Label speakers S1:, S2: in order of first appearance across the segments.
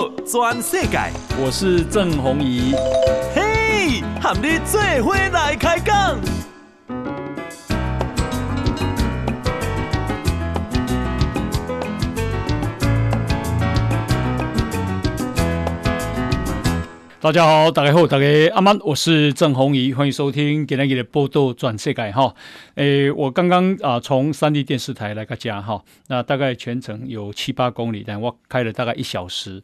S1: 道全世界，
S2: 我是郑宏仪。
S1: 嘿，和你做伙来开讲。
S2: 大家好，大家好，大家阿曼，我是郑宏仪，欢迎收听今天的报道转世界哈。诶，我刚刚啊从三立电视台来个家哈，那大概全程有七八公里，但我开了大概一小时，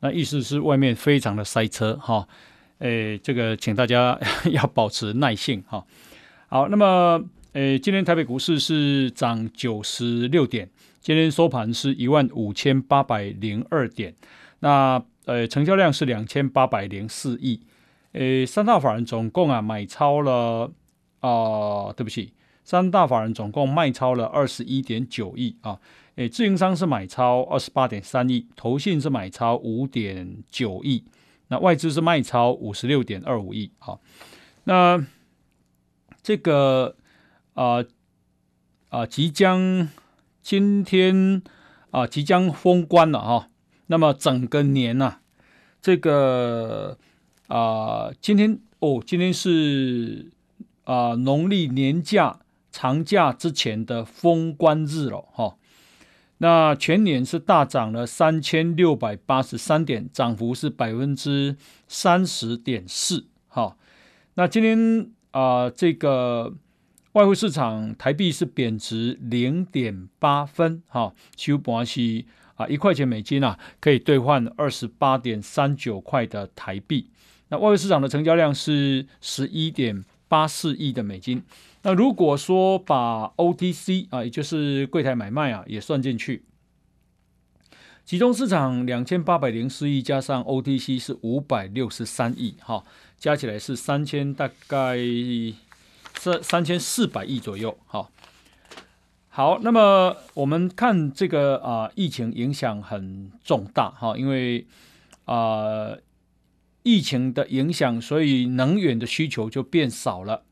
S2: 那意思是外面非常的塞车哈。诶，这个请大家 要保持耐性哈。好，那么诶，今天台北股市是涨九十六点，今天收盘是一万五千八百零二点，那。呃，成交量是两千八百零四亿，呃，三大法人总共啊买超了啊、对不起，三大法人总共卖超了二十一点九亿啊，诶，自营商是买超二十八点三亿，投信是买超五点九亿，那外资是卖超五十六点二五亿啊，那这个啊啊、即将今天啊、即将封关了哈。啊那么整个年呐、啊，这个啊、呃，今天哦，今天是啊、呃、农历年假长假之前的封关日了哈、哦。那全年是大涨了三千六百八十三点，涨幅是百分之三十点四。哈，那今天啊、呃，这个外汇市场台币是贬值零点八分。哈，收盘是。啊，一块钱美金啊，可以兑换二十八点三九块的台币。那外汇市场的成交量是十一点八四亿的美金。那如果说把 OTC 啊，也就是柜台买卖啊，也算进去，集中市场两千八百零四亿，加上 OTC 是五百六十三亿，哈，加起来是三千，大概三三千四百亿左右，哈。好，那么我们看这个啊、疫情影响很重大哈，因为啊、疫情的影响，所以能源的需求就变少了。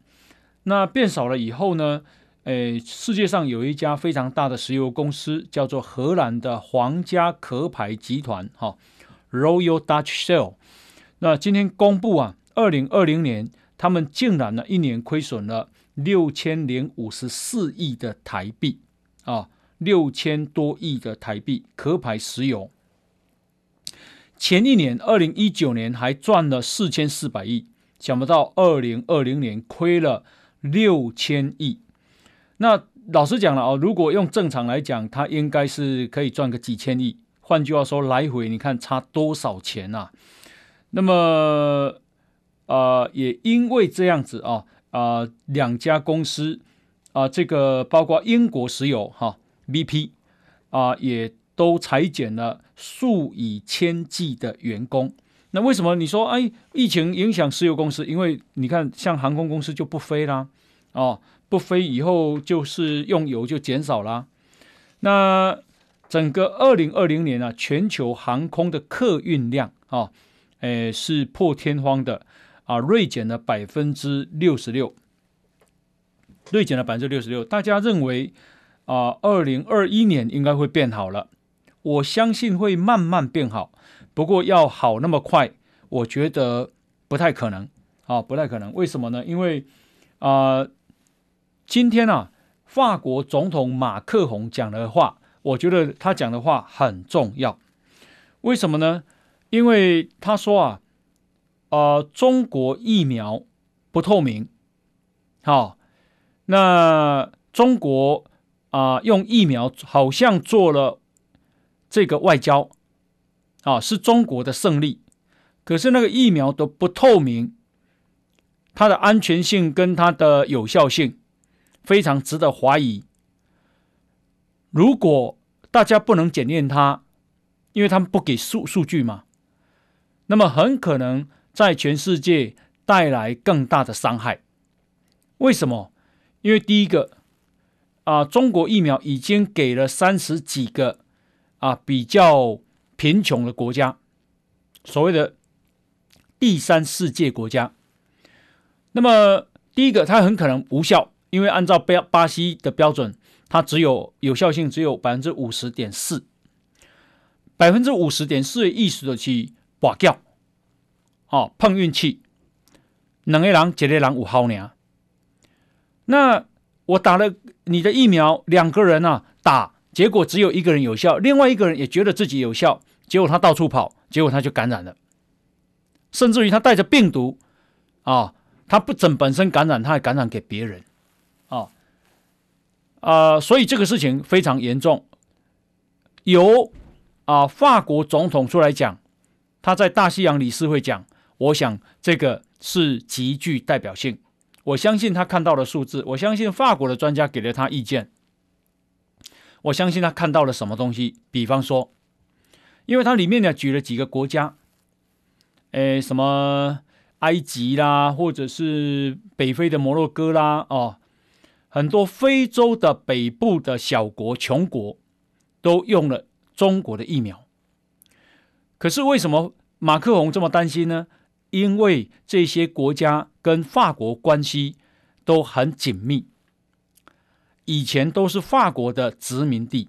S2: 那变少了以后呢，诶，世界上有一家非常大的石油公司，叫做荷兰的皇家壳牌集团哈，Royal Dutch Shell。那今天公布啊，二零二零年他们竟然呢一年亏损了。六千零五十四亿的台币啊，六千多亿的台币，壳牌石油。前一年二零一九年还赚了四千四百亿，想不到二零二零年亏了六千亿。那老实讲了啊，如果用正常来讲，它应该是可以赚个几千亿。换句话说，来回你看差多少钱啊？那么，呃，也因为这样子啊。啊、两家公司啊、这个包括英国石油哈 BP 啊、也都裁减了数以千计的员工。那为什么你说哎，疫情影响石油公司？因为你看，像航空公司就不飞啦，哦，不飞以后就是用油就减少啦。那整个二零二零年啊，全球航空的客运量啊，诶，是破天荒的。啊，锐减了百分之六十六，锐减了百分之六十六。大家认为啊，二零二一年应该会变好了，我相信会慢慢变好。不过要好那么快，我觉得不太可能啊，不太可能。为什么呢？因为啊，今天啊，法国总统马克宏讲的话，我觉得他讲的话很重要。为什么呢？因为他说啊。呃，中国疫苗不透明，好、那中国啊、用疫苗好像做了这个外交，啊、是中国的胜利，可是那个疫苗都不透明，它的安全性跟它的有效性非常值得怀疑。如果大家不能检验它，因为他们不给数数据嘛，那么很可能。在全世界带来更大的伤害，为什么？因为第一个啊，中国疫苗已经给了三十几个啊比较贫穷的国家，所谓的第三世界国家。那么第一个，它很可能无效，因为按照标巴西的标准，它只有有效性只有百分之五十点四。百分之五十点四的意思的去跋叫，哦，碰运气，两个人，一个人有效呢。那我打了你的疫苗，两个人啊打，结果只有一个人有效，另外一个人也觉得自己有效，结果他到处跑，结果他就感染了，甚至于他带着病毒，啊，他不整本身感染，他还感染给别人，啊，啊，所以这个事情非常严重，有。啊，法国总统出来讲，他在大西洋理事会讲，我想这个是极具代表性。我相信他看到了数字，我相信法国的专家给了他意见，我相信他看到了什么东西。比方说，因为他里面呢举了几个国家，诶，什么埃及啦，或者是北非的摩洛哥啦，哦，很多非洲的北部的小国、穷国都用了。中国的疫苗，可是为什么马克宏这么担心呢？因为这些国家跟法国关系都很紧密，以前都是法国的殖民地。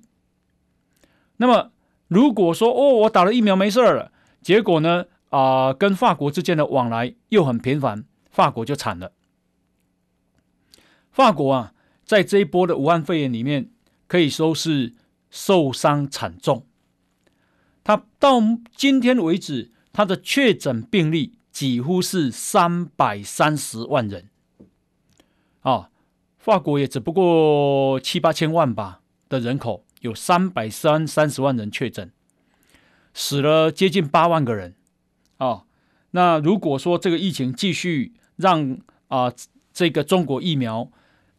S2: 那么，如果说哦，我打了疫苗没事了，结果呢啊、跟法国之间的往来又很频繁，法国就惨了。法国啊，在这一波的武汉肺炎里面，可以说是。受伤惨重，他到今天为止，他的确诊病例几乎是三百三十万人，啊，法国也只不过七八千万吧的人口，有三百三三十万人确诊，死了接近八万个人，啊，那如果说这个疫情继续让啊这个中国疫苗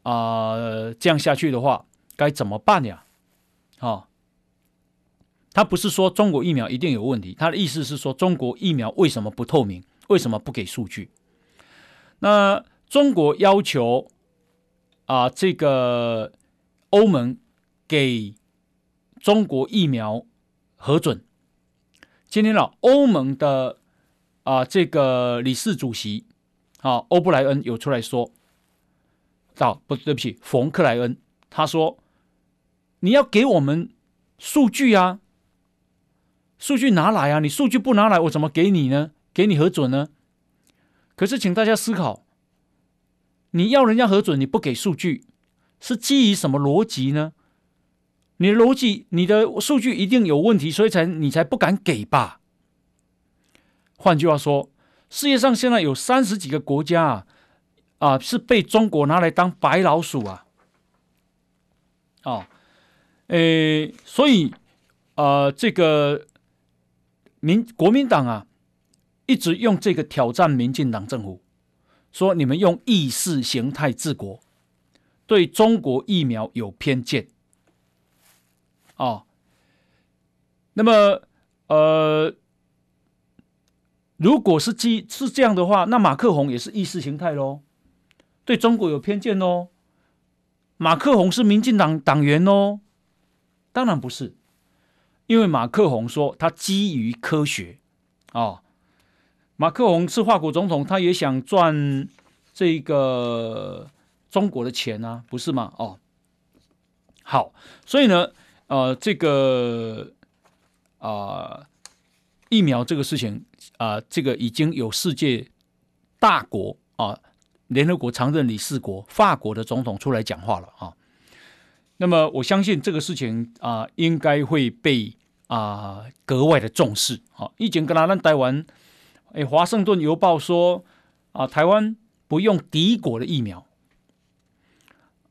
S2: 啊这样下去的话，该怎么办呀？哦，他不是说中国疫苗一定有问题，他的意思是说中国疫苗为什么不透明，为什么不给数据？那中国要求啊，这个欧盟给中国疫苗核准。今天呢，欧盟的啊这个理事主席啊欧布莱恩有出来说，啊不对不起，冯克莱恩他说。你要给我们数据啊，数据拿来啊！你数据不拿来，我怎么给你呢？给你核准呢？可是，请大家思考，你要人家核准，你不给数据，是基于什么逻辑呢？你的逻辑，你的数据一定有问题，所以才你才不敢给吧？换句话说，世界上现在有三十几个国家啊，啊，是被中国拿来当白老鼠啊，哦。诶，所以，呃，这个民国民党啊，一直用这个挑战民进党政府，说你们用意识形态治国，对中国疫苗有偏见，哦，那么，呃，如果是基是这样的话，那马克宏也是意识形态喽，对中国有偏见喽，马克宏是民进党党员喽。当然不是，因为马克宏说他基于科学啊、哦。马克宏是法国总统，他也想赚这个中国的钱啊，不是吗？哦，好，所以呢，呃，这个啊、呃、疫苗这个事情啊、呃，这个已经有世界大国啊、联合国常任理事国法国的总统出来讲话了啊。那么我相信这个事情啊、应该会被啊、格外的重视。啊，以前跟他们台湾，哎，华盛顿邮报说啊、台湾不用敌国的疫苗。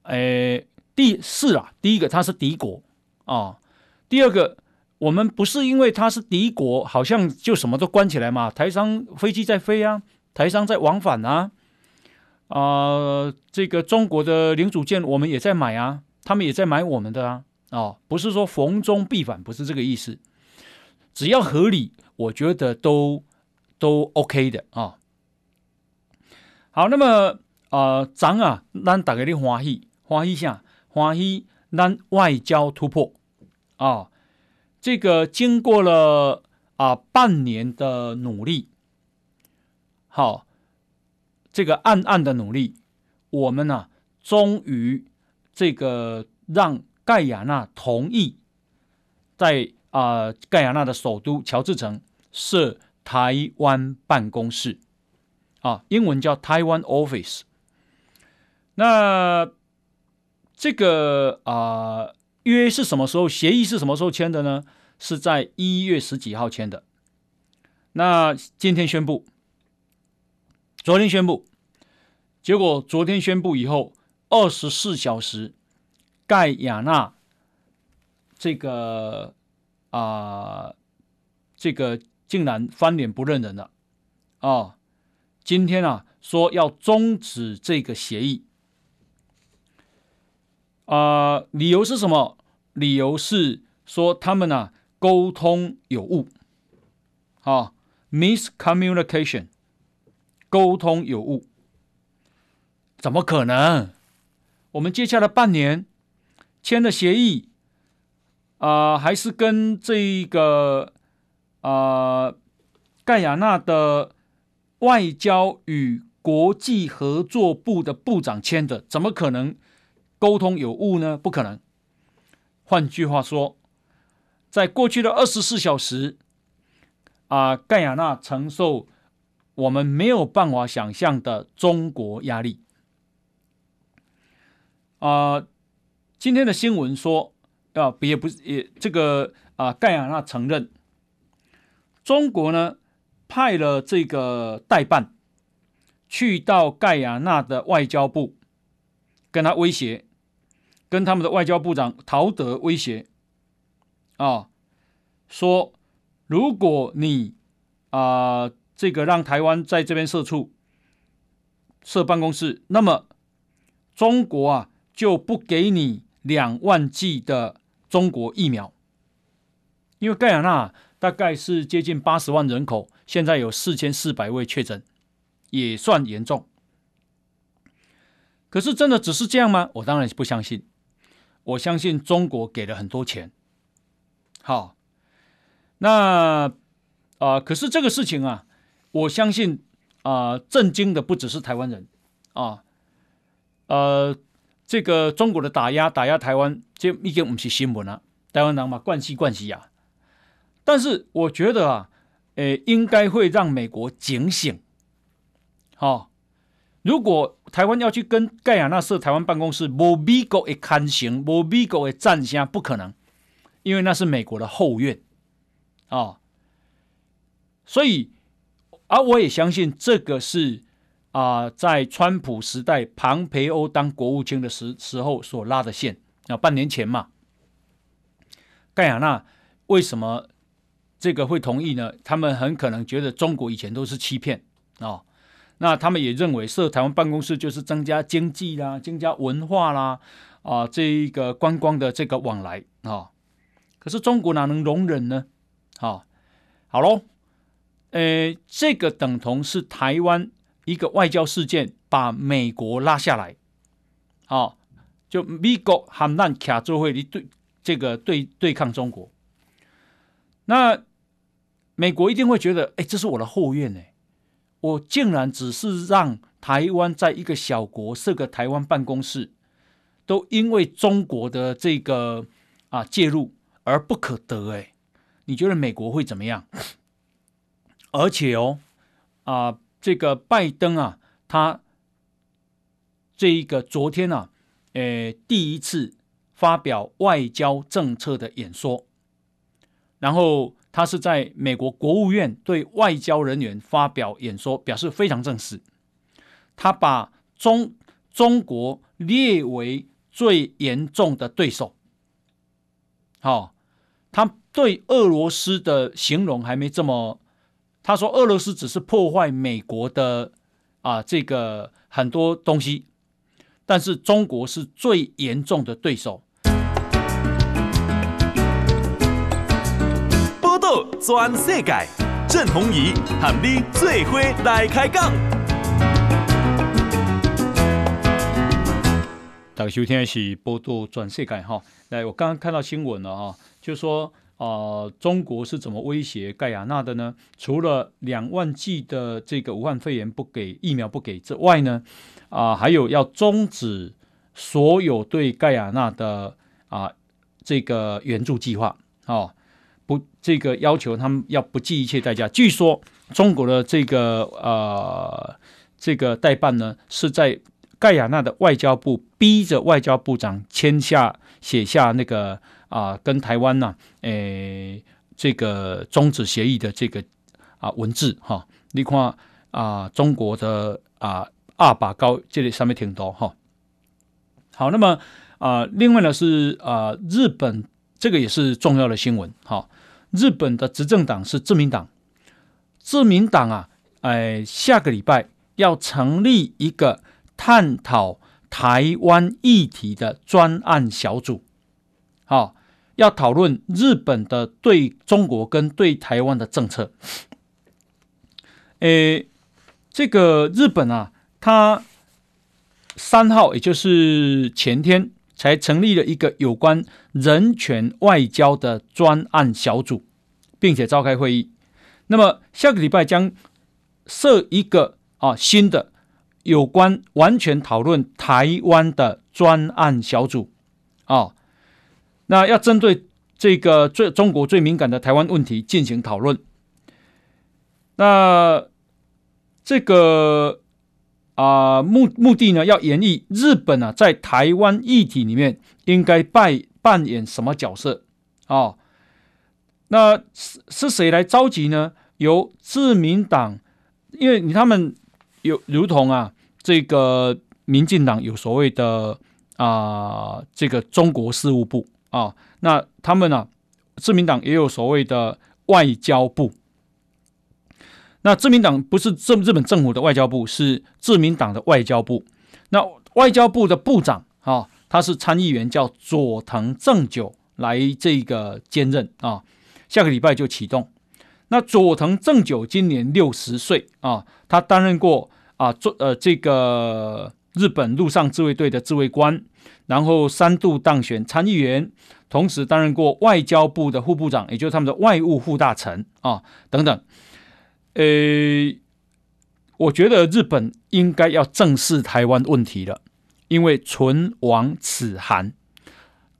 S2: 哎，第四啊，第一个它是敌国啊，第二个我们不是因为它是敌国，好像就什么都关起来嘛。台商飞机在飞啊，台商在往返啊，啊、这个中国的零组件我们也在买啊。他们也在买我们的啊，哦，不是说逢中必反，不是这个意思，只要合理，我觉得都都 OK 的啊、好，那么啊，咱、啊，咱大家的欢喜，欢喜下，欢喜咱外交突破啊、这个经过了啊、半年的努力，好、这个暗暗的努力，我们呢、终于。这个让盖亚纳同意在啊盖亚纳的首都乔治城设台湾办公室，啊，英文叫 Taiwan Office。那这个啊约是什么时候？协议是什么时候签的呢？是在一月十几号签的。那今天宣布，昨天宣布，结果昨天宣布以后，二十四小时，盖亚那这个啊、这个竟然翻脸不认人了啊、哦！今天啊，说要终止这个协议啊、理由是什么？理由是说他们啊沟通有误啊。Miscommunication，沟通有误，怎么可能？我们接下来半年签的协议，啊、呃，还是跟这个、呃、盖亚纳的外交与国际合作部的部长签的，怎么可能沟通有误呢？不可能。换句话说，在过去的二十四小时。啊，盖亚纳承受我们没有办法想象的中国压力。啊，今天的新闻说，啊，也不是也这个啊，盖亚纳承认，中国呢派了这个代办去到盖亚那的外交部，跟他威胁，跟他们的外交部长陶德威胁，啊，说。如果你啊、这个让台湾在这边设处设办公室，那么中国啊就不给你两万剂的中国疫苗，因为盖亚那大概是接近八十万人口，现在有四千四百位确诊，也算严重。可是真的只是这样吗？我当然不相信。我相信中国给了很多钱。好。那啊、可是这个事情啊，我相信啊、震惊的不只是台湾人啊，呃，这个中国的打压打压台湾，这已经不是新闻了，台湾人嘛，惯习惯习啊。但是我觉得啊，诶，应该会让美国警醒。好、哦，如果台湾要去跟盖亚那设台湾办公室，没美国的看行，没美国的赞声，不可能，因为那是美国的后院。哦，所以，啊、我也相信这个是啊、在川普时代，庞培欧当国务卿的时时候所拉的线啊，半年前嘛，盖亚那为什么这个会同意呢？他们很可能觉得中国以前都是欺骗啊、哦，那他们也认为设台湾办公室就是增加经济啦，增加文化啦，啊，这一个观光的这个往来啊、哦，可是中国哪能容忍呢？好，好喽，呃，这个等同是台湾一个外交事件，把美国拉下来，好，就美国和咱卡做会对这个对对抗中国，那美国一定会觉得，哎，这是我的后院呢，我竟然只是让台湾在一个小国设个台湾办公室，都因为中国的这个啊介入而不可得，哎。你觉得美国会怎么样？而且哦，啊、这个拜登啊，他这一个昨天啊，诶，第一次发表外交政策的演说，然后他是在美国国务院对外交人员发表演说，表示非常正式。他把中中国列为最严重的对手。好、哦，他。对俄罗斯的形容还没这么，他说俄罗斯只是破坏美国的啊这个很多东西，但是中国是最严重的对手。
S1: 转世界，郑弘仪和你最伙来开讲。
S2: 大家收听的是报道全世界哈，来，我刚刚看到新闻了哈，就说。啊、呃，中国是怎么威胁盖亚那的呢？除了两万剂的这个武汉肺炎不给疫苗不给之外呢，啊、呃，还有要终止所有对盖亚那的啊、呃、这个援助计划。哦，不这个要求他们要不计一切代价。据说中国的这个呃这个代办呢，是在盖亚那的外交部逼着外交部长签下写下那个啊、跟台湾呐诶这个终止协议的这个啊文字哈。你看啊、中国的啊二把高这里上面挺多哈。好，那么啊、另外呢是啊、日本这个也是重要的新闻哈。日本的执政党是自民党，自民党啊哎下个礼拜要成立一个。探讨台湾议题的专案小组，好、要讨论日本的对中国跟对台湾的政策。诶，这个日本啊，他三号，也就是前天，才成立了一个有关人权外交的专案小组，并且召开会议。那么下个礼拜将设一个啊新的。有关完全讨论台湾的专案小组，啊、那要针对这个最中国最敏感的台湾问题进行讨论。那这个啊目目的呢，要演绎日本啊在台湾议题里面应该扮扮演什么角色啊、哦？那是是谁来召集呢？由自民党，因为他们有如同啊。这个民进党有所谓的啊、这个中国事务部啊，那他们呢、自民党也有所谓的外交部。那自民党不是日日本政府的外交部，是自民党的外交部。那外交部的部长啊，他是参议员，叫佐藤正久来这个兼任啊，下个礼拜就启动。那佐藤正久今年六十岁啊，他担任过。啊，做呃这个日本陆上自卫队的自卫官，然后三度当选参议员，同时担任过外交部的副部长，也就是他们的外务副大臣啊等等。呃，我觉得日本应该要正视台湾问题了，因为唇亡齿寒，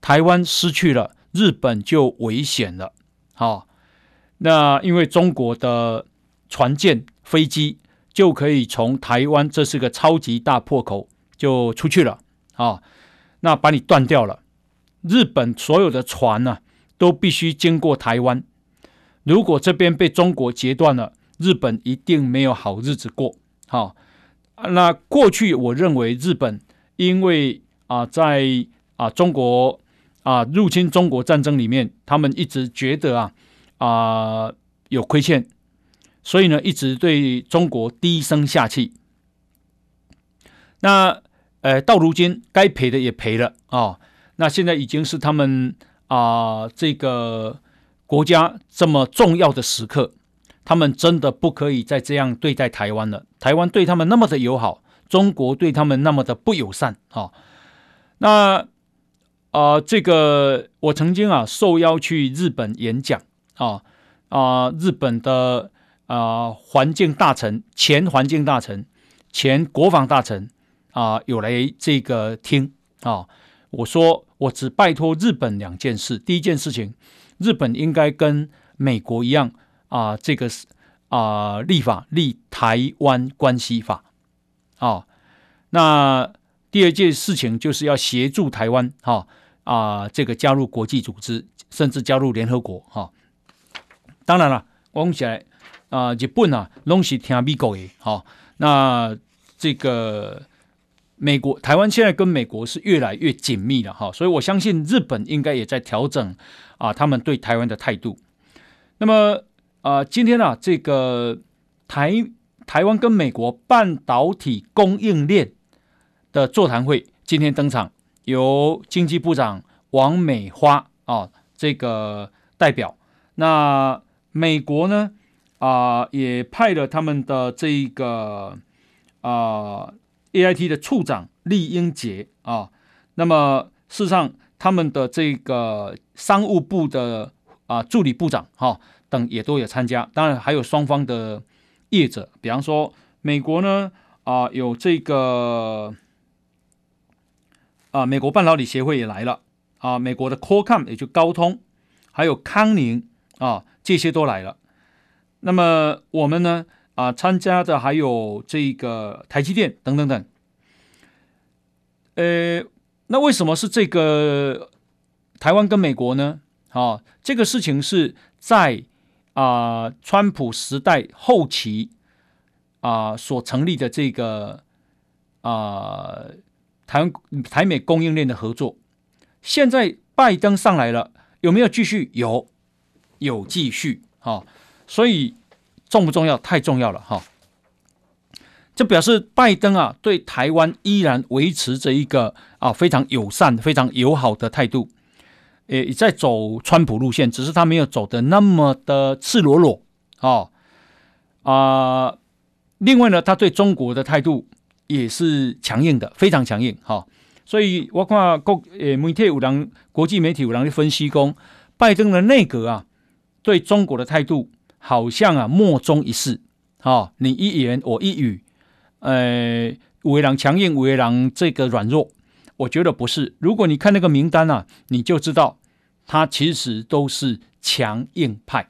S2: 台湾失去了，日本就危险了。好、那因为中国的船舰、飞机。就可以从台湾，这是个超级大破口，就出去了啊！那把你断掉了。日本所有的船呢、都必须经过台湾。如果这边被中国截断了，日本一定没有好日子过。好，那过去我认为日本因为啊，在啊中国啊入侵中国战争里面，他们一直觉得啊啊有亏欠。所以呢，一直对中国低声下气。那呃，到如今该赔的也赔了啊、那现在已经是他们啊、这个国家这么重要的时刻，他们真的不可以再这样对待台湾了。台湾对他们那么的友好，中国对他们那么的不友善啊、哦。那啊、这个我曾经啊受邀去日本演讲啊啊，日本的。啊，环境大臣、前环境大臣、前国防大臣啊，有来这个听啊。我说，我只拜托日本两件事。第一件事情，日本应该跟美国一样啊，这个是啊立法立台湾关系法啊。那第二件事情就是要协助台湾哈啊，这个加入国际组织，甚至加入联合国哈。当然了，我们起来。啊，日本啊，拢是听美国的，好、哦，那这个美国台湾现在跟美国是越来越紧密了，哈、所以我相信日本应该也在调整啊，他们对台湾的态度。那么啊，今天啊，这个台台湾跟美国半导体供应链的座谈会今天登场，由经济部长王美花啊这个代表，那美国呢？啊、也派了他们的这个啊、AIT 的处长厉英杰啊，那么事实上他们的这个商务部的啊助理部长哈、等也都有参加，当然还有双方的业者，比方说美国呢啊有这个啊美国半导体协会也来了啊，美国的 Qualcomm 也就高通，还有康宁啊，这些都来了。那么我们呢啊，参加的还有这个台积电等等等。呃，那为什么是这个台湾跟美国呢？啊，这个事情是在啊，川普时代后期啊所成立的这个啊台湾台美供应链的合作。现在拜登上来了，有没有继续？有，有继续。哈，所以重不重要？太重要了。哈，这表示拜登啊对台湾依然维持着一个啊非常友善、非常友好的态度。也在走川普路线，只是他没有走的那么的赤裸裸啊啊！另外呢，他对中国的态度也是强硬的，非常强硬哈。所以我看国呃媒体有人国际媒体有人分析说，拜登的内阁啊，对中国的态度好像啊莫衷一是啊，你一言我一语，呃，有的人强硬，有的人这个软弱。我觉得不是，如果你看那个名单啊，你就知道他其实都是强硬派。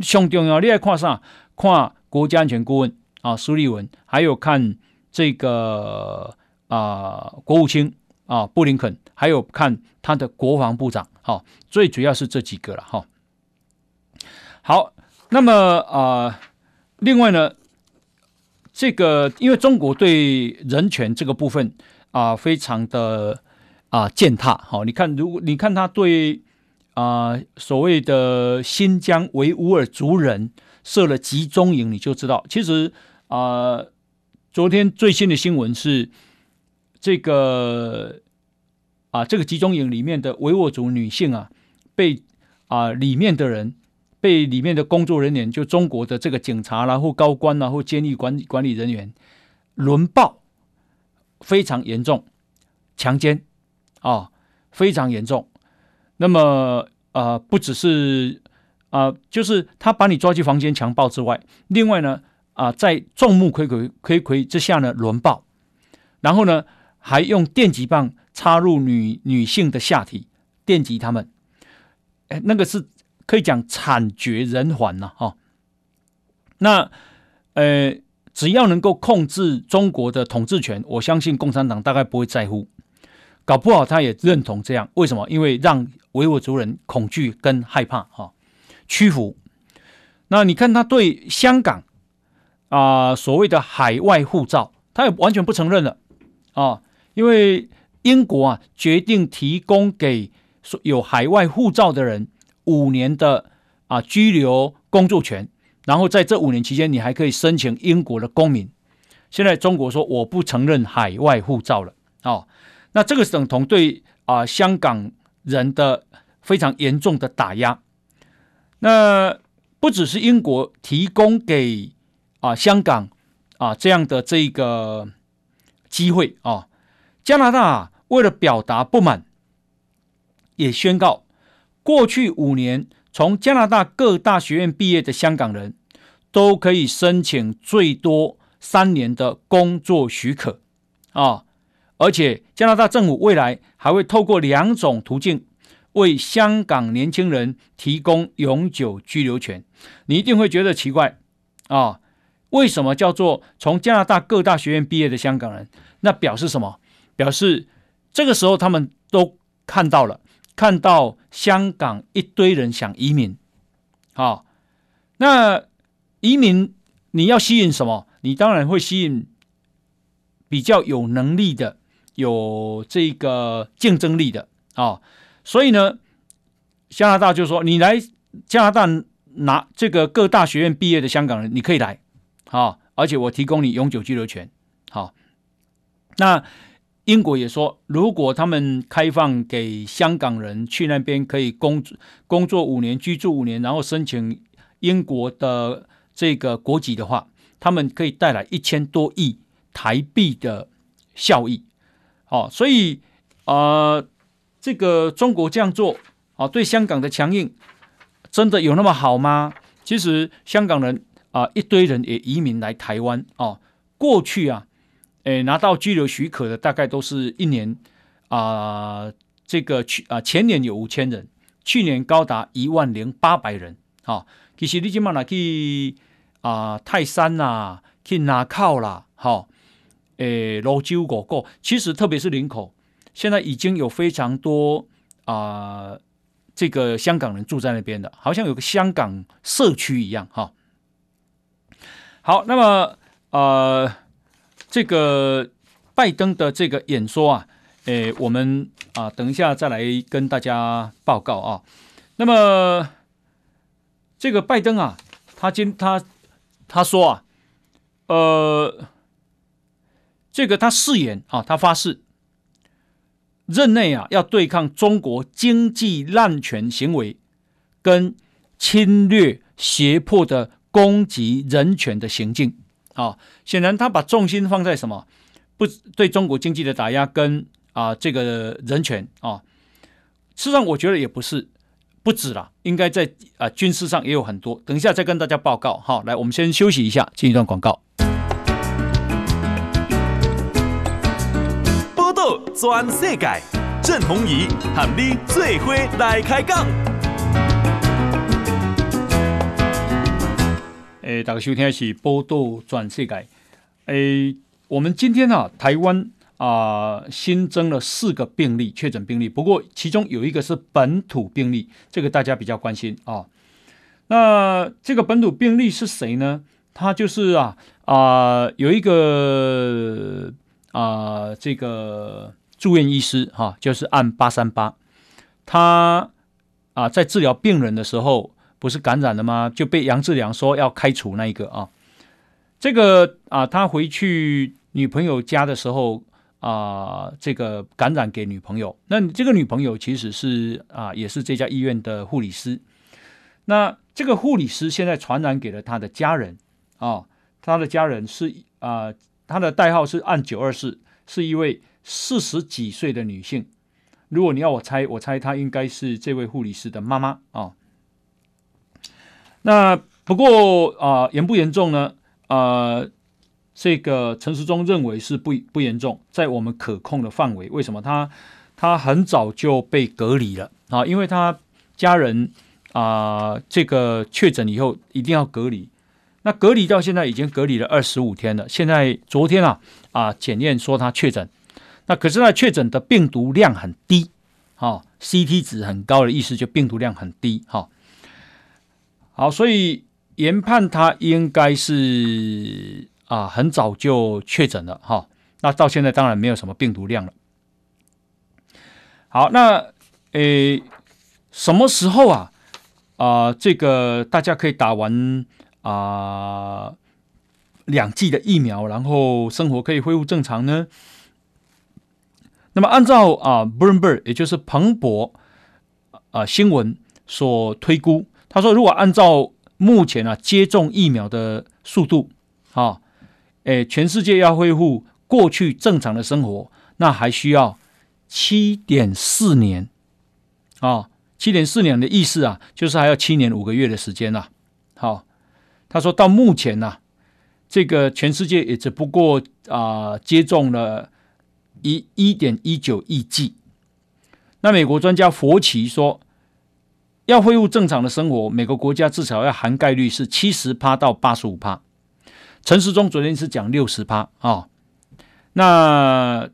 S2: 上重要，你来看啥？看国家安全顾问啊，苏立文，还有看这个啊，国务卿啊，布林肯，还有看他的国防部长。好、最主要是这几个了哈、好，那么啊，另外呢，这个因为中国对人权这个部分。啊，非常的啊践踏。好，你看，如果你看他对啊所谓的新疆维吾尔族人设了集中营，你就知道，其实啊，昨天最新的新闻是这个啊，这个集中营里面的维吾尔族女性啊，被啊里面的人被里面的工作人员，就中国的这个警察啦，或高官啦，或监狱管管理人员轮暴。非常严重，强奸啊，非常严重。那么呃，不只是啊、就是他把你抓进房间强暴之外，另外呢啊、在众目睽睽睽睽之下呢轮暴，然后呢还用电击棒插入女女性的下体，电击他们。哎，那个是可以讲惨绝人寰呐！哈，那呃。只要能够控制中国的统治权，我相信共产党大概不会在乎。搞不好他也认同这样。为什么？因为让维吾尔族人恐惧跟害怕，哈，屈服。那你看他对香港啊、所谓的海外护照，他也完全不承认了啊。因为英国啊决定提供给有海外护照的人五年的啊居留工作权。然后在这五年期间，你还可以申请英国的公民。现在中国说我不承认海外护照了，哦，那这个等同对啊、香港人的非常严重的打压。那不只是英国提供给啊、香港啊、这样的这个机会啊、加拿大为了表达不满，也宣告过去五年。从加拿大各大学院毕业的香港人，都可以申请最多三年的工作许可啊！而且加拿大政府未来还会透过两种途径，为香港年轻人提供永久居留权。你一定会觉得奇怪啊？为什么叫做从加拿大各大学院毕业的香港人？那表示什么？表示这个时候他们都看到了。看到香港一堆人想移民，好，那移民你要吸引什么？你当然会吸引比较有能力的、有这个竞争力的啊。所以呢，加拿大就说：“你来加拿大拿这个各大学院毕业的香港人，你可以来，好，而且我提供你永久居留权。”好，那。英国也说，如果他们开放给香港人去那边可以工工作五年、居住五年，然后申请英国的这个国籍的话，他们可以带来一千多亿台币的效益。哦，所以啊、呃，这个中国这样做啊，对香港的强硬真的有那么好吗？其实香港人啊，一堆人也移民来台湾啊，过去啊。诶，拿到居留许可的大概都是一年啊、这个去啊前年有五千人，去年高达一万零八百人。好、哦，其实你今嘛来去啊、泰山呐、啊，去南口啦，好、哦，诶芦洲五股，其实特别是林口，现在已经有非常多啊、这个香港人住在那边的，好像有个香港社区一样哈。好，那么呃，这个拜登的这个演说啊，诶，我们啊，等一下再来跟大家报告啊。那么这个拜登啊，他今他他说啊，呃，这个他誓言啊，他发誓任内啊，要对抗中国经济滥权行为跟侵略胁迫的。攻击人权的行径啊，显然他把重心放在什么？不对中国经济的打压跟啊这个人权啊，事实上我觉得也不是不止了，应该在啊军事上也有很多。等一下再跟大家报告。好，来我们先休息一下，进一段广告。
S1: 报道全世界，郑弘仪和你最伙来开讲。
S2: 诶，大家收听的是报道全世界。诶，我们今天啊，台湾啊新增了四个病例确诊病例，不过其中有一个是本土病例，这个大家比较关心啊。那这个本土病例是谁呢？他就是啊啊有一个啊这个住院医师哈、就是按八三八，他啊在治疗病人的时候。不是感染了吗？就被杨志良说要开除那一个啊，这个啊，他回去女朋友家的时候啊，这个感染给女朋友。那这个女朋友其实是啊，也是这家医院的护理师。那这个护理师现在传染给了他的家人啊，他的家人是啊，他的代号是按九二四，是一位四十几岁的女性。如果你要我猜，我猜她应该是这位护理师的妈妈啊。那不过啊，严、不严重呢？啊、这个陈时中认为是不不严重，在我们可控的范围。为什么？他他很早就被隔离了啊，因为他家人啊、这个确诊以后一定要隔离。那隔离到现在已经隔离了二十五天了。现在昨天啊啊检验说他确诊，那可是他确诊的病毒量很低，哈，CT 值很高的意思就病毒量很低，哈。好，所以研判他应该是啊，很早就确诊了哈。那到现在当然没有什么病毒量了。好，那诶，什么时候啊啊，这个大家可以打完啊两剂的疫苗，然后生活可以恢复正常呢？那么按照啊，Bloomberg 也就是彭博啊新闻所推估。他说：“如果按照目前啊接种疫苗的速度，啊，诶，全世界要恢复过去正常的生活，那还需要七点四年，啊，七点四年的意思啊，就是还要七年五个月的时间呐。好，他说到目前呢，啊，这个全世界也只不过啊接种了一一点一九亿剂。那美国专家佛奇说。”要恢复正常的生活，每个国家至少要涵盖率是七十趴到八十五趴。陈时中昨天是讲六十趴啊，那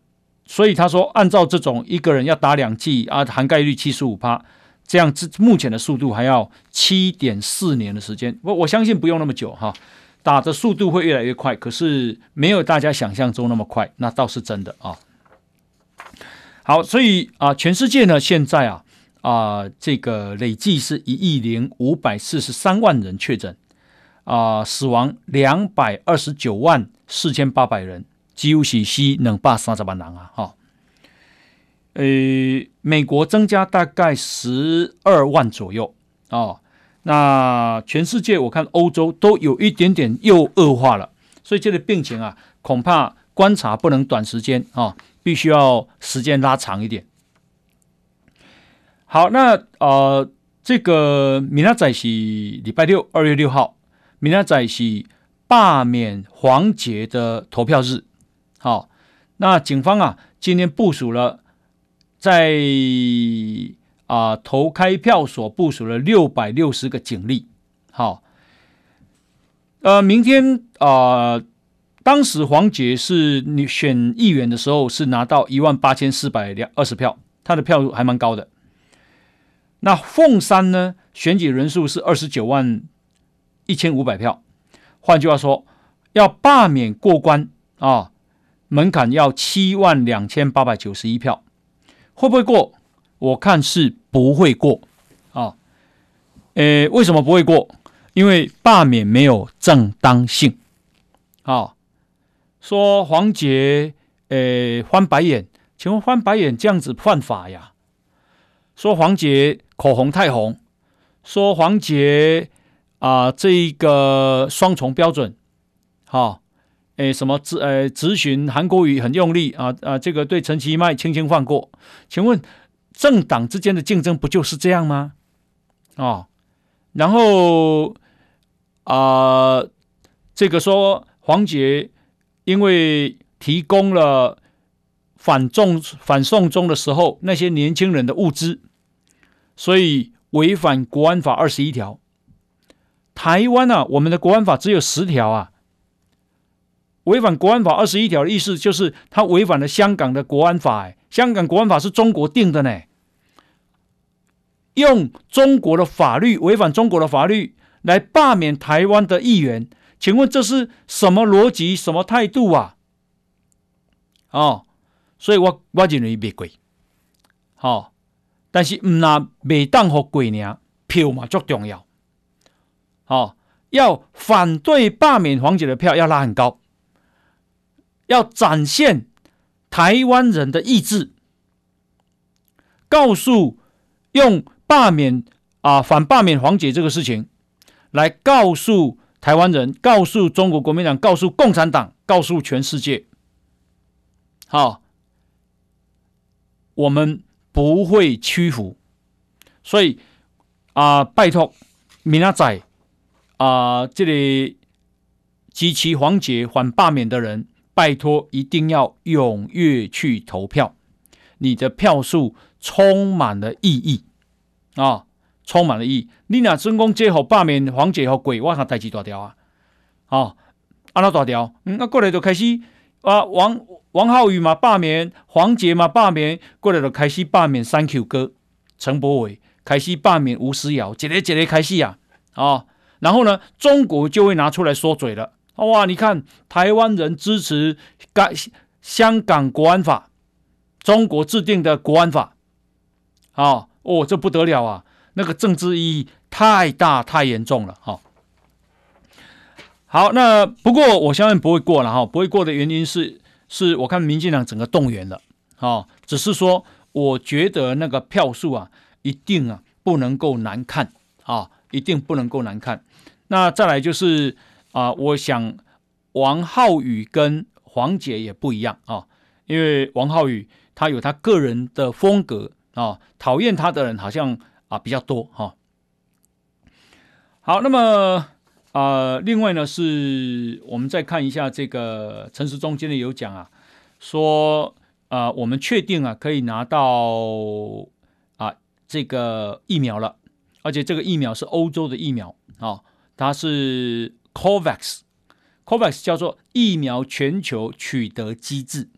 S2: 所以他说，按照这种一个人要打两剂啊，涵盖率七十五趴，这样目前的速度还要七点四年的时间。我我相信不用那么久哈，打的速度会越来越快，可是没有大家想象中那么快，那倒是真的啊。好，所以啊，全世界呢现在啊。啊、这个累计是一亿零五百四十三万人确诊，啊、死亡两百二十九万四千八百人，几乎是死两百三十万人啊！哈、哦，呃，美国增加大概十二万左右哦。那全世界我看欧洲都有一点点又恶化了，所以这个病情啊，恐怕观察不能短时间啊、必须要时间拉长一点。好，那呃，这个明仔是礼拜六，二月六号，明仔是罢免黄杰的投票日。好、那警方啊，今天部署了在啊、投开票所部署了六百六十个警力。好，呃，明天啊、当时黄杰是你选议员的时候是拿到一万八千四百两二十票，他的票还蛮高的。那凤山呢，选举人数是二十九万一千五百票，换句话说，要罢免过关啊，门槛要七万两千八百九十一票，会不会过？我看是不会过啊。诶，为什么不会过？因为罢免没有正当性。啊，说黄杰诶翻白眼，请问翻白眼这样子犯法呀？说黄杰口红太红，说黄杰啊这一个双重标准，好。哎，什么咨呃咨询韩国瑜很用力啊啊，这个对陈其迈轻轻放过，请问政党之间的竞争不就是这样吗？啊、哦，然后啊、这个说黄杰因为提供了反中反送中的时候那些年轻人的物资，所以违反国安法二十一条。台湾啊，我们的国安法只有十条啊。违反国安法二十一条的意思就是他违反了香港的国安法，哎，香港国安法是中国定的呢，用中国的法律违反中国的法律来罢免台湾的议员，请问这是什么逻辑、什么态度啊？哦，所以我我认为别贵，好、但是唔拿未当和贵呢，票嘛足重要，好、要反对罢免黄姐的票要拉很高。要展现台湾人的意志，告诉用罢免啊反罢免黄姐这个事情，来告诉台湾人，告诉中国国民党，告诉共产党，告诉全世界，好，我们不会屈服。所以啊，拜托明仔啊，这里支持黄姐反罢免的人。拜托，一定要踊跃去投票，你的票数充满了意义啊，充满了意义。你俩成功接好罢免黄姐和鬼，我看代志大条啊，啊，按那大条，嗯，那过来就开始啊，王王浩宇嘛罢免，黄杰嘛罢免，过来就开始罢免三 Q 哥陈柏伟，开始罢免吴思瑶，一个一个开始啊，啊，然后呢，中国就会拿出来说嘴了。哇！你看，台湾人支持港香港国安法，中国制定的国安法，啊，哦，这不得了啊！那个政治意义太大太严重了，哈。好，那不过我相信不会过了哈，不会过的原因是，是我看民进党整个动员了，啊，只是说我觉得那个票数啊，一定啊不能够难看啊，一定不能够难看。那再来就是。啊，我想王浩宇跟黄姐也不一样啊，因为王浩宇他有他个人的风格啊，讨厌他的人好像啊比较多哈。好，那么啊，另外呢是我们再看一下这个陈时中今天有讲啊，说啊我们确定啊可以拿到啊这个疫苗了，而且这个疫苗是欧洲的疫苗啊，它是。COVAX，COVAX 叫做疫苗全球取得机制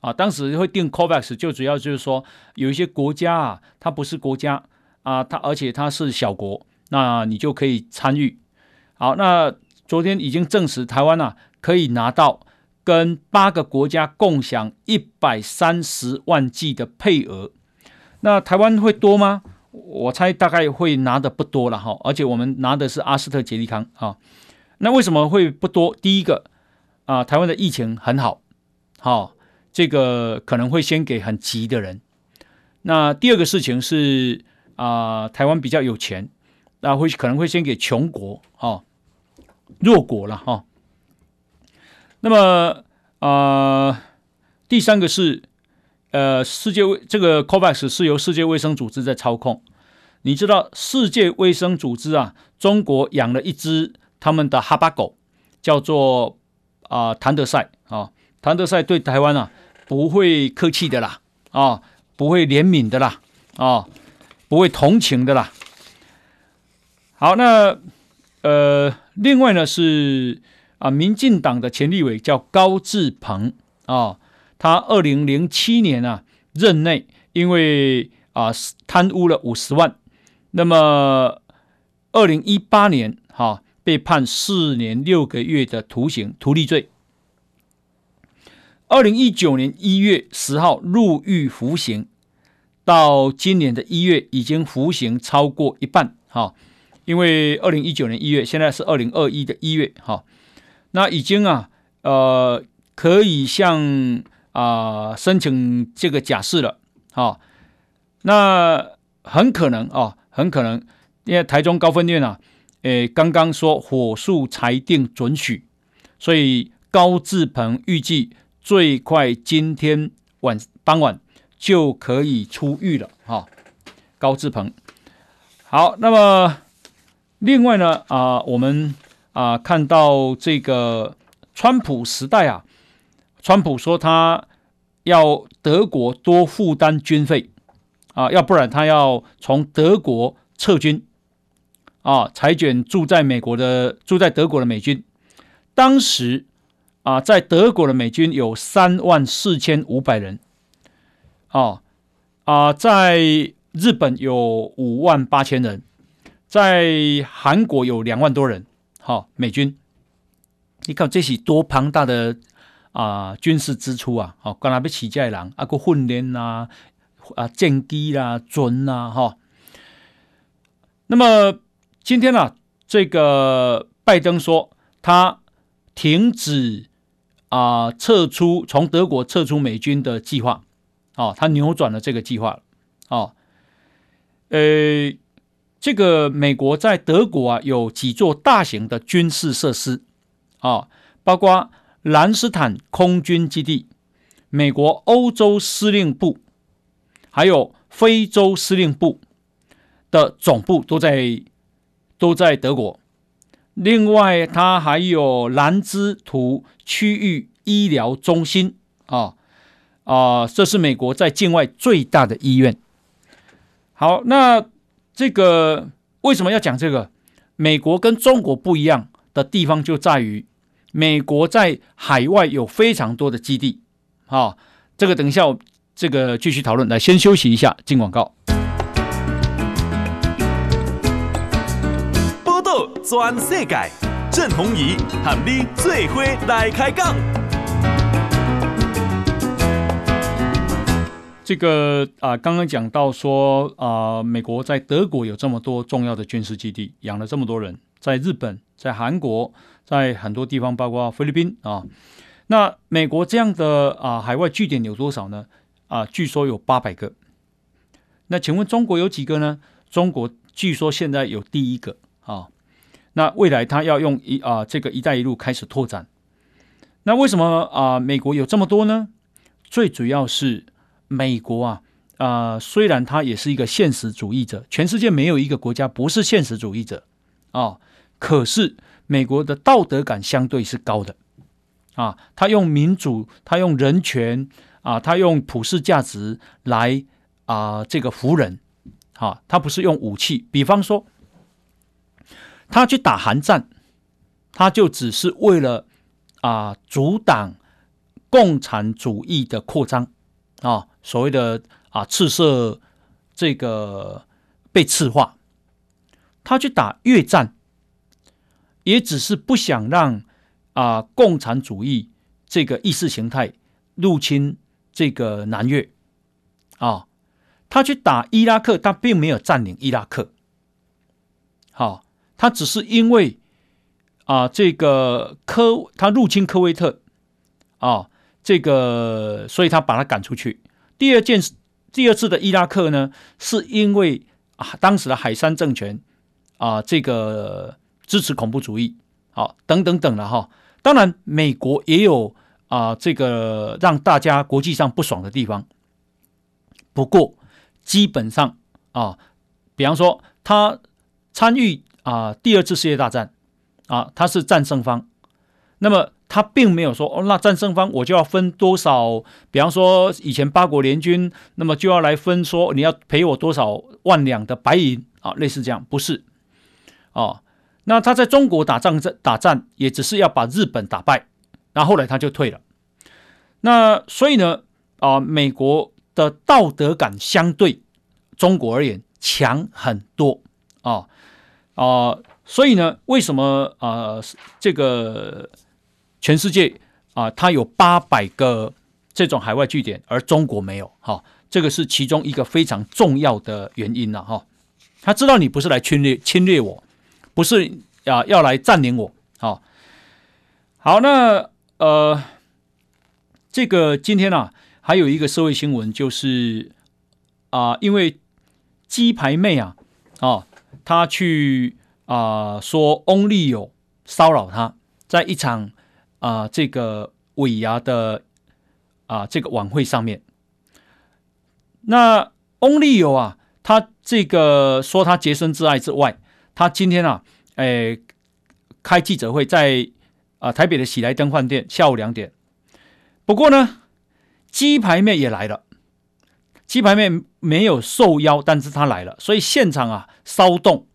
S2: 啊，当时会定 COVAX 就主要就是说有一些国家啊，它不是国家啊，它而且它是小国，那你就可以参与。好，那昨天已经证实台湾啊可以拿到跟八个国家共享一百三十万剂的配额，那台湾会多吗？我猜大概会拿的不多了哈，而且我们拿的是阿斯特捷利康啊。那为什么会不多？第一个啊，台湾的疫情很好，好、这个可能会先给很急的人。那第二个事情是啊，台湾比较有钱，那会可能会先给穷国啊、弱国了哈、那么啊，第三个是呃，世界卫这个 COVAX 是由世界卫生组织在操控。你知道世界卫生组织啊，中国养了一只。他们的哈巴狗叫做啊谭德赛啊，谭德赛对台湾啊不会客气的啦啊，不会怜悯的啦啊，不会同情的啦。好，那呃，另外呢是啊，民进党的前立委叫高志鹏啊，他二零零七年啊任内因为啊贪污了五十万，那么二零一八年哈、被判四年六个月的徒刑，图利罪。二零一九年一月十号入狱服刑，到今年的一月已经服刑超过一半，哈、因为二零一九年一月，现在是二零二一的一月，哈，那已经啊，呃，可以向啊、申请这个假释了，哈，那很可能啊，很可能，因为台中高分院啊，诶，刚刚说火速裁定准许，所以高志鹏预计最快今天晚傍晚就可以出狱了，哈，高志鹏，好，那么。另外呢，啊，我们啊看到这个川普时代啊，川普说他要德国多负担军费啊，要不然他要从德国撤军啊，裁减住在美国的住在德国的美军。当时啊，在德国的美军有三万四千五百人，啊啊，在日本有五万八千人。在韩国有两万多人，好美军，你看这是多庞大的啊军事支出啊！好，干那边起价人啊，个训练啊，啊战机啦、准呐，哈。那么今天呢、啊，这个拜登说他停止啊撤出从德国撤出美军的计划，哦，他扭转了这个计划，哦，呃。这个美国在德国啊有几座大型的军事设施啊，包括兰斯坦空军基地、美国欧洲司令部，还有非洲司令部的总部都在都在德国。另外，它还有兰兹图区域医疗中心啊啊，这是美国在境外最大的医院。好，那。这个为什么要讲这个？美国跟中国不一样的地方就在于，美国在海外有非常多的基地。好，这个等一下我这个继续讨论。来，先休息一下，进广告。
S1: 报道全世界，郑弘仪和你最伙来开讲。
S2: 这个啊，刚刚讲到说啊，美国在德国有这么多重要的军事基地，养了这么多人，在日本、在韩国、在很多地方，包括菲律宾啊。那美国这样的啊海外据点有多少呢？啊，据说有八百个。那请问中国有几个呢？中国据说现在有第一个啊。那未来他要用一啊这个“一带一路”开始拓展。那为什么啊美国有这么多呢？最主要是。美国啊，啊、虽然他也是一个现实主义者，全世界没有一个国家不是现实主义者啊、可是美国的道德感相对是高的啊，他用民主，他用人权啊，他用普世价值来啊，这个服人，啊，他不是用武器，比方说，他去打韩战，他就只是为了啊，阻挡共产主义的扩张啊。所谓的啊，赤色这个被赤化，他去打越战，也只是不想让啊共产主义这个意识形态入侵这个南越啊。他去打伊拉克，他并没有占领伊拉克，好，他只是因为啊这个科他入侵科威特啊，这个所以他把他赶出去。第二件，第二次的伊拉克呢，是因为啊，当时的海珊政权啊，这个支持恐怖主义，好，等等等了哈。当然，美国也有啊，这个让大家国际上不爽的地方。不过，基本上啊，比方说他参与啊第二次世界大战啊，他是战胜方，那么他并没有说哦，那战胜方我就要分多少，比方说以前八国联军，那么就要来分说你要赔我多少万两的白银啊，类似这样，不是，哦，那他在中国打仗打战也只是要把日本打败，然后后来他就退了。那所以呢，啊，美国的道德感相对中国而言强很多啊啊，所以呢，为什么啊这个？全世界啊，它有八百个这种海外据点，而中国没有，哈，这个是其中一个非常重要的原因了，哈。他知道你不是来侵略侵略我，不是啊要来占领我，好，好，那呃，这个今天啊，还有一个社会新闻，就是啊，因为鸡排妹啊，啊，她去啊说翁立友骚扰她，在一场。啊，这个尾牙的啊，这个晚会上面，那翁立友啊，他这个说他洁身自爱之外，他今天啊，诶，开记者会在啊台北的喜来登饭店，下午两点。不过呢，鸡排妹也来了，鸡排妹没有受邀，但是她来了，所以现场啊骚动。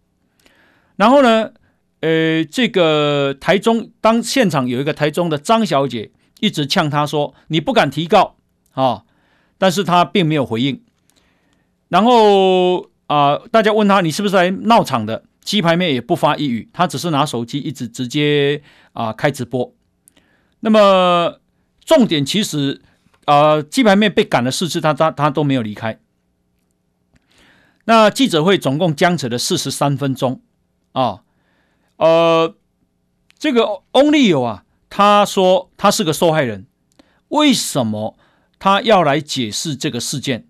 S2: 然后呢，呃，这个台中当现场有一个台中的张小姐一直呛他说：“你不敢提告啊！”但是他并没有回应。然后啊、大家问他：“你是不是来闹场的？”鸡排妹也不发一语，她只是拿手机一直直接啊、开直播。那么重点其实啊、鸡排妹被赶了四次，她她她都没有离开。那记者会总共僵持了四十三分钟啊。呃，这个翁立友啊，他说他是个受害人，为什么他要来解释这个事件？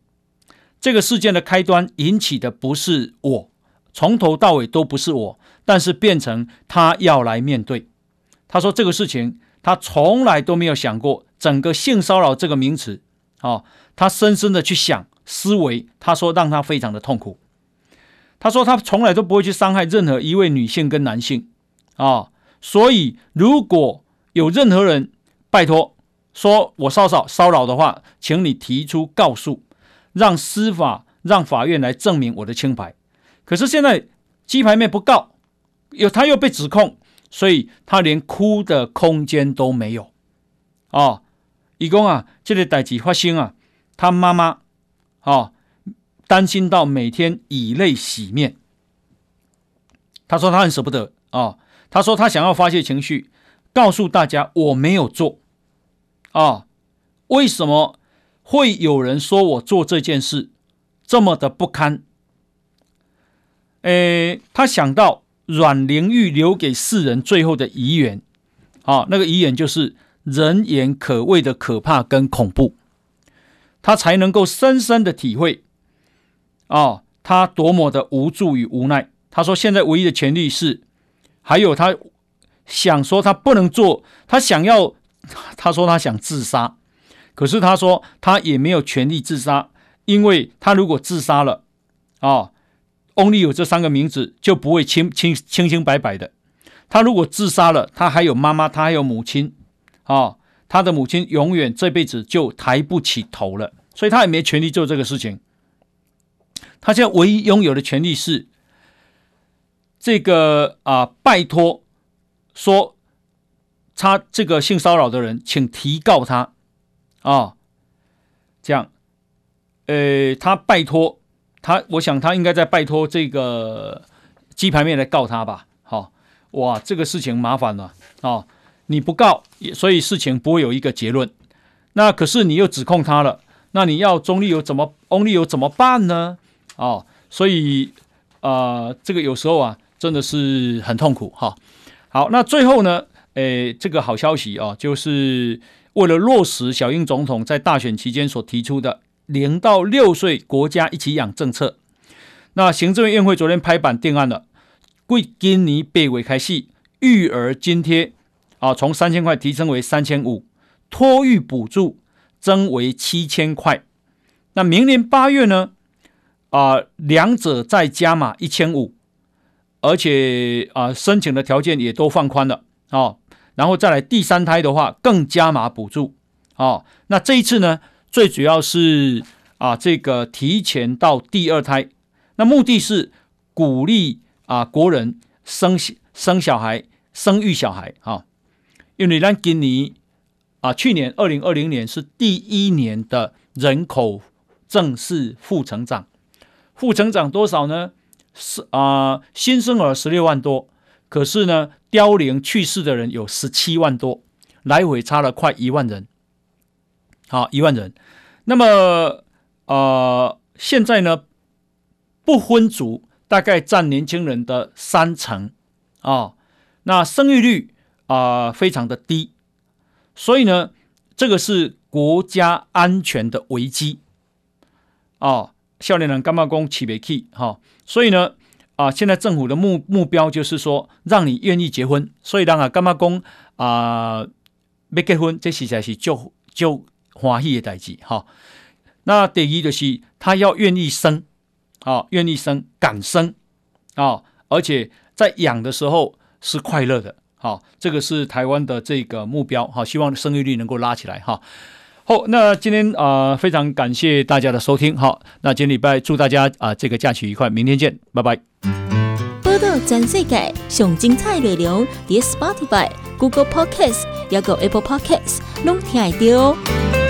S2: 这个事件的开端引起的不是我，从头到尾都不是我，但是变成他要来面对。他说这个事情他从来都没有想过，整个性骚扰这个名词，哦，他深深的去想思维，他说让他非常的痛苦。他说：“他从来都不会去伤害任何一位女性跟男性，啊，所以如果有任何人拜托说我骚扰骚扰的话，请你提出告诉，让司法让法院来证明我的清白。可是现在鸡排妹不告，又他又被指控，所以他连哭的空间都没有。啊，一共啊，这个代志发生啊，他妈妈，啊。”担心到每天以泪洗面，他说他很舍不得啊、他说他想要发泄情绪，告诉大家我没有做啊、哦。为什么会有人说我做这件事这么的不堪？诶，他想到阮玲玉留给世人最后的遗言啊，那个遗言就是人言可畏的可怕跟恐怖，他才能够深深的体会。哦，他多么的无助与无奈。他说：“现在唯一的权利是，还有他想说他不能做，他想要，他说他想自杀，可是他说他也没有权利自杀，因为他如果自杀了，哦，only 有这三个名字就不会清清清清白白的。他如果自杀了，他还有妈妈，他还有母亲，哦，他的母亲永远这辈子就抬不起头了，所以他也没权利做这个事情。”他现在唯一拥有的权利是这个啊，拜托说他这个性骚扰的人，请提告他啊，这样，呃，他拜托他，我想他应该在拜托这个鸡排妹来告他吧？好，哇，这个事情麻烦了啊！你不告，所以事情不会有一个结论。那可是你又指控他了，那你要中立有怎么翁立友怎么办呢？哦，所以啊、呃，这个有时候啊，真的是很痛苦哈、好，那最后呢，诶，这个好消息啊、就是为了落实小英总统在大选期间所提出的零到六岁国家一起养政策，那行政院会昨天拍板定案了，贵今年八月开始，育儿津贴啊，从三千块提升为三千五，托育补助增为七千块，那明年八月呢？啊、两者再加码一千五，而且啊、申请的条件也都放宽了、哦。然后再来第三胎的话更加码补助。哦，那这一次呢，最主要是啊这个提前到第二胎，那目的是鼓励啊国人生生小孩、生育小孩啊，因为咱今年啊去年二零二零年是第一年的人口正式负成长，负成长多少呢？是啊，新生儿十六万多，可是呢，凋零去世的人有十七万多，来回差了快一万人。好，一万人。那么呃，现在呢，不婚族大概占年轻人的三成啊、那生育率啊、非常的低，所以呢，这个是国家安全的危机啊。少年人干嘛讲起不起哈？所以呢，啊，现在政府的目目标就是说，让你愿意结婚。所以，让啊干嘛讲啊，没结婚，这实在是就就欢喜的代志哈。那第一就是他要愿意生，啊，愿意生，敢生啊，而且在养的时候是快乐的，好，这个是台湾的这个目标，好，希望生育率能够拉起来哈。好，那今天啊、呃，非常感谢大家的收听。好，那今天礼拜祝大家啊、呃，这个假期愉快，明天见，拜拜。
S3: 波道全世界上精彩内容，点 Spotify、Google Podcasts，还有 Apple Podcasts，拢听得到。